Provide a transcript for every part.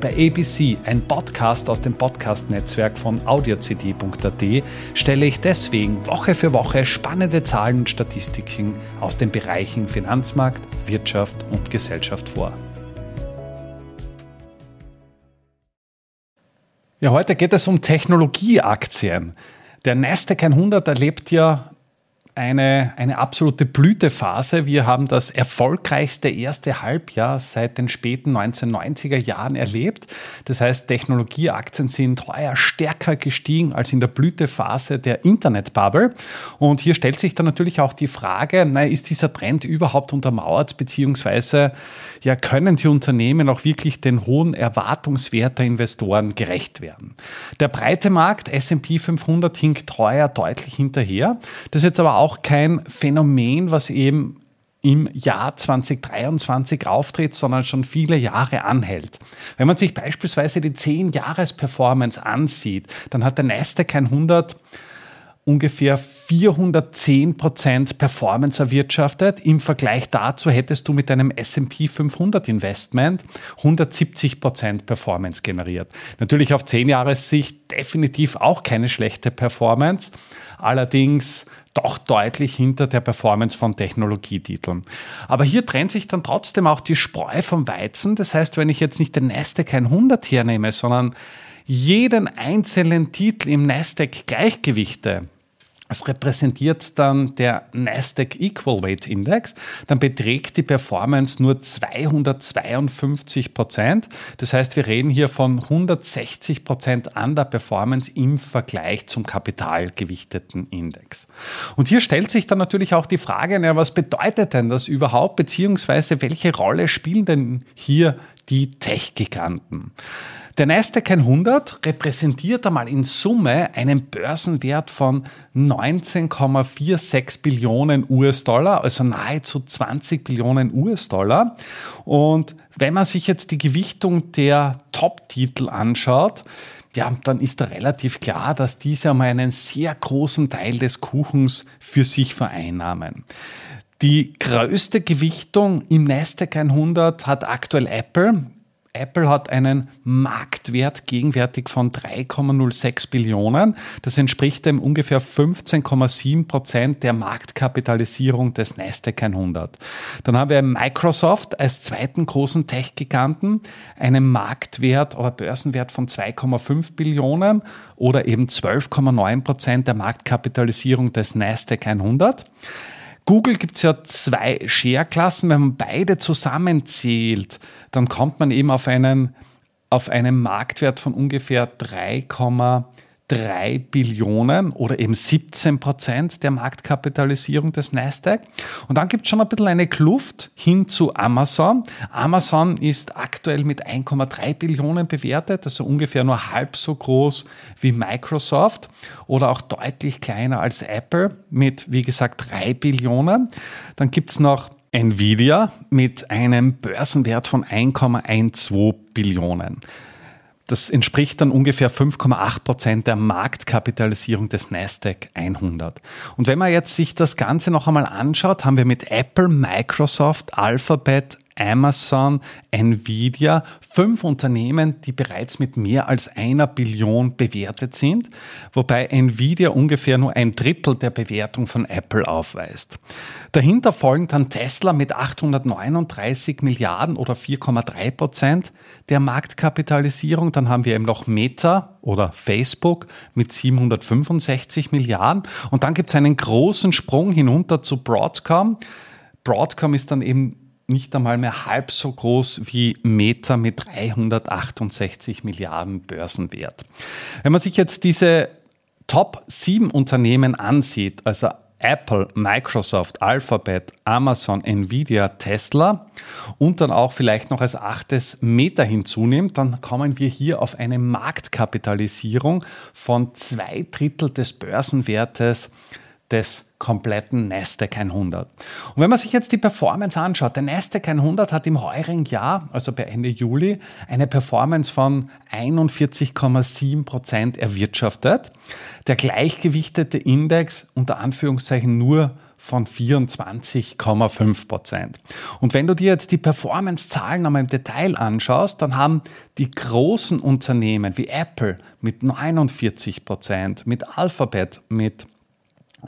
Bei ABC, ein Podcast aus dem Podcast-Netzwerk von audiocd.at, stelle ich deswegen Woche für Woche spannende Zahlen und Statistiken aus den Bereichen Finanzmarkt, Wirtschaft und Gesellschaft vor. Ja, heute geht es um Technologieaktien. Der Nasdaq 100 erlebt ja eine, eine absolute Blütephase. Wir haben das erfolgreichste erste Halbjahr seit den späten 1990er Jahren erlebt. Das heißt, Technologieaktien sind heuer stärker gestiegen als in der Blütephase der Internetbubble. Und hier stellt sich dann natürlich auch die Frage, na, ist dieser Trend überhaupt untermauert, beziehungsweise ja, können die Unternehmen auch wirklich den hohen Erwartungswert der Investoren gerecht werden? Der breite Markt, S&P 500, hinkt heuer deutlich hinterher. Das ist jetzt aber auch auch kein Phänomen, was eben im Jahr 2023 auftritt, sondern schon viele Jahre anhält. Wenn man sich beispielsweise die 10-Jahres-Performance ansieht, dann hat der Nasdaq 100 ungefähr 410% Performance erwirtschaftet. Im Vergleich dazu hättest du mit einem S&P 500 Investment 170% Performance generiert. Natürlich auf 10 Jahressicht definitiv auch keine schlechte Performance. Allerdings doch deutlich hinter der Performance von Technologietiteln. Aber hier trennt sich dann trotzdem auch die Spreu vom Weizen. Das heißt, wenn ich jetzt nicht den Nasdaq 100 hernehme, sondern jeden einzelnen Titel im Nasdaq Gleichgewichte, es repräsentiert dann der Nasdaq Equal Weight Index, dann beträgt die Performance nur 252 Prozent. Das heißt, wir reden hier von 160 Prozent an der Performance im Vergleich zum kapitalgewichteten Index. Und hier stellt sich dann natürlich auch die Frage, na, was bedeutet denn das überhaupt, beziehungsweise welche Rolle spielen denn hier die Tech-Giganten? Der Nasdaq 100 repräsentiert einmal in Summe einen Börsenwert von 19,46 Billionen US-Dollar, also nahezu 20 Billionen US-Dollar. Und wenn man sich jetzt die Gewichtung der Top-Titel anschaut, ja, dann ist da relativ klar, dass diese einmal einen sehr großen Teil des Kuchens für sich vereinnahmen. Die größte Gewichtung im Nasdaq 100 hat aktuell Apple Apple hat einen Marktwert gegenwärtig von 3,06 Billionen. Das entspricht dem ungefähr 15,7 Prozent der Marktkapitalisierung des Nasdaq 100. Dann haben wir Microsoft als zweiten großen Tech-Giganten, einen Marktwert oder Börsenwert von 2,5 Billionen oder eben 12,9 Prozent der Marktkapitalisierung des Nasdaq 100. Google gibt es ja zwei Share-Klassen. Wenn man beide zusammenzählt, dann kommt man eben auf einen, auf einen Marktwert von ungefähr 3,5 3 Billionen oder eben 17 Prozent der Marktkapitalisierung des Nasdaq. Und dann gibt es schon ein bisschen eine Kluft hin zu Amazon. Amazon ist aktuell mit 1,3 Billionen bewertet, also ungefähr nur halb so groß wie Microsoft oder auch deutlich kleiner als Apple mit, wie gesagt, 3 Billionen. Dann gibt es noch Nvidia mit einem Börsenwert von 1,12 Billionen. Das entspricht dann ungefähr 5,8 Prozent der Marktkapitalisierung des Nasdaq 100. Und wenn man jetzt sich das Ganze noch einmal anschaut, haben wir mit Apple, Microsoft, Alphabet, Amazon, Nvidia, fünf Unternehmen, die bereits mit mehr als einer Billion bewertet sind, wobei Nvidia ungefähr nur ein Drittel der Bewertung von Apple aufweist. Dahinter folgen dann Tesla mit 839 Milliarden oder 4,3 Prozent der Marktkapitalisierung. Dann haben wir eben noch Meta oder Facebook mit 765 Milliarden. Und dann gibt es einen großen Sprung hinunter zu Broadcom. Broadcom ist dann eben nicht einmal mehr halb so groß wie Meta mit 368 Milliarden Börsenwert. Wenn man sich jetzt diese Top 7 Unternehmen ansieht, also Apple, Microsoft, Alphabet, Amazon, Nvidia, Tesla und dann auch vielleicht noch als achtes Meta hinzunimmt, dann kommen wir hier auf eine Marktkapitalisierung von zwei Drittel des Börsenwertes des kompletten Nasdaq 100. Und wenn man sich jetzt die Performance anschaut, der Nasdaq 100 hat im heurigen Jahr, also bei Ende Juli, eine Performance von 41,7 Prozent erwirtschaftet. Der gleichgewichtete Index unter Anführungszeichen nur von 24,5 Prozent. Und wenn du dir jetzt die Performance-Zahlen einmal im Detail anschaust, dann haben die großen Unternehmen wie Apple mit 49 Prozent, mit Alphabet mit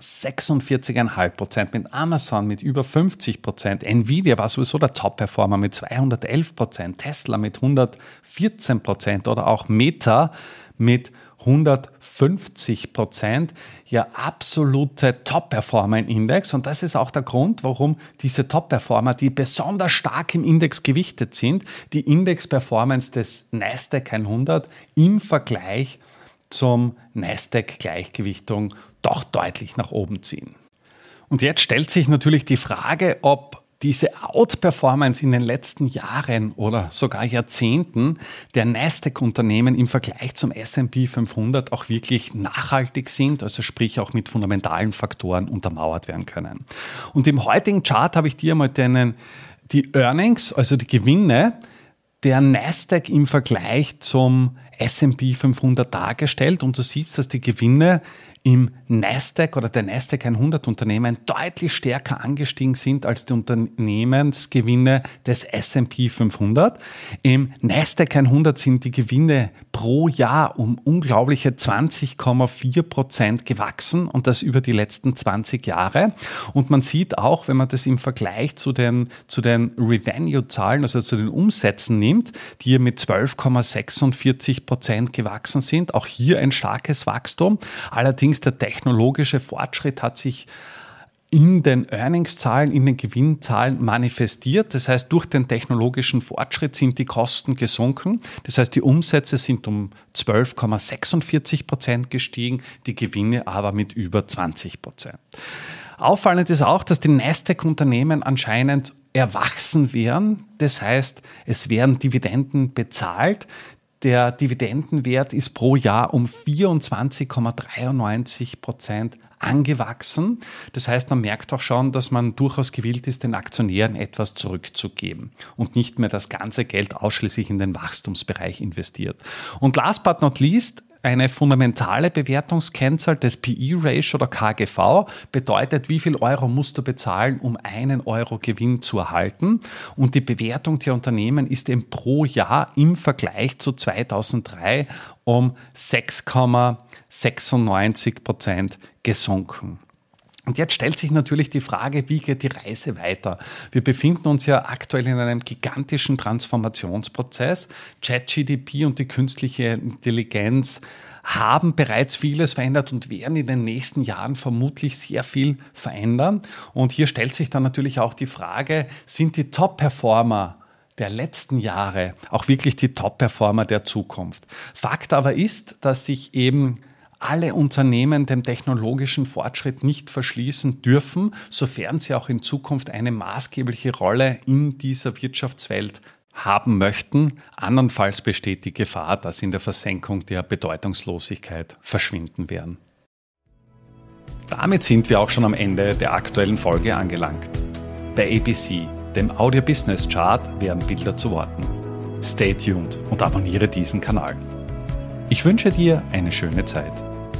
46,5 Prozent, mit Amazon mit über 50 Prozent, Nvidia war sowieso der Top-Performer mit 211 Prozent, Tesla mit 114 Prozent oder auch Meta mit 150 Prozent, ja absolute Top-Performer im Index. Und das ist auch der Grund, warum diese Top-Performer, die besonders stark im Index gewichtet sind, die Index-Performance des Nasdaq 100 im Vergleich zum Nasdaq-Gleichgewichtung doch deutlich nach oben ziehen. Und jetzt stellt sich natürlich die Frage, ob diese Outperformance in den letzten Jahren oder sogar Jahrzehnten der Nasdaq-Unternehmen im Vergleich zum S&P 500 auch wirklich nachhaltig sind, also sprich auch mit fundamentalen Faktoren untermauert werden können. Und im heutigen Chart habe ich dir mal den, die Earnings, also die Gewinne der Nasdaq im Vergleich zum S&P 500 dargestellt und du siehst, dass die Gewinne im Nasdaq oder der Nasdaq 100 Unternehmen deutlich stärker angestiegen sind als die Unternehmensgewinne des S&P 500. Im Nasdaq 100 sind die Gewinne pro Jahr um unglaubliche 20,4 Prozent gewachsen und das über die letzten 20 Jahre. Und man sieht auch, wenn man das im Vergleich zu den, zu den Revenue-Zahlen, also zu den Umsätzen nimmt, die hier mit 12,46 Prozent gewachsen sind, auch hier ein starkes Wachstum. Allerdings Allerdings der technologische Fortschritt hat sich in den Earningszahlen, in den Gewinnzahlen manifestiert. Das heißt, durch den technologischen Fortschritt sind die Kosten gesunken. Das heißt, die Umsätze sind um 12,46 Prozent gestiegen, die Gewinne aber mit über 20 Prozent. Auffallend ist auch, dass die Nasdaq-Unternehmen anscheinend erwachsen wären. Das heißt, es werden Dividenden bezahlt. Der Dividendenwert ist pro Jahr um 24,93 Prozent angewachsen. Das heißt, man merkt auch schon, dass man durchaus gewillt ist, den Aktionären etwas zurückzugeben und nicht mehr das ganze Geld ausschließlich in den Wachstumsbereich investiert. Und last but not least, eine fundamentale Bewertungskennzahl des PE-Ratio oder KGV bedeutet, wie viel Euro musst du bezahlen, um einen Euro Gewinn zu erhalten. Und die Bewertung der Unternehmen ist eben pro Jahr im Vergleich zu 2003 um 6,96 Prozent gesunken. Und jetzt stellt sich natürlich die Frage, wie geht die Reise weiter? Wir befinden uns ja aktuell in einem gigantischen Transformationsprozess. ChatGDP und die künstliche Intelligenz haben bereits vieles verändert und werden in den nächsten Jahren vermutlich sehr viel verändern. Und hier stellt sich dann natürlich auch die Frage, sind die Top-Performer der letzten Jahre auch wirklich die Top-Performer der Zukunft? Fakt aber ist, dass sich eben alle Unternehmen dem technologischen Fortschritt nicht verschließen dürfen, sofern sie auch in Zukunft eine maßgebliche Rolle in dieser Wirtschaftswelt haben möchten. Andernfalls besteht die Gefahr, dass sie in der Versenkung der Bedeutungslosigkeit verschwinden werden. Damit sind wir auch schon am Ende der aktuellen Folge angelangt. Bei ABC, dem Audio Business Chart, werden Bilder zu Worten. Stay tuned und abonniere diesen Kanal. Ich wünsche dir eine schöne Zeit.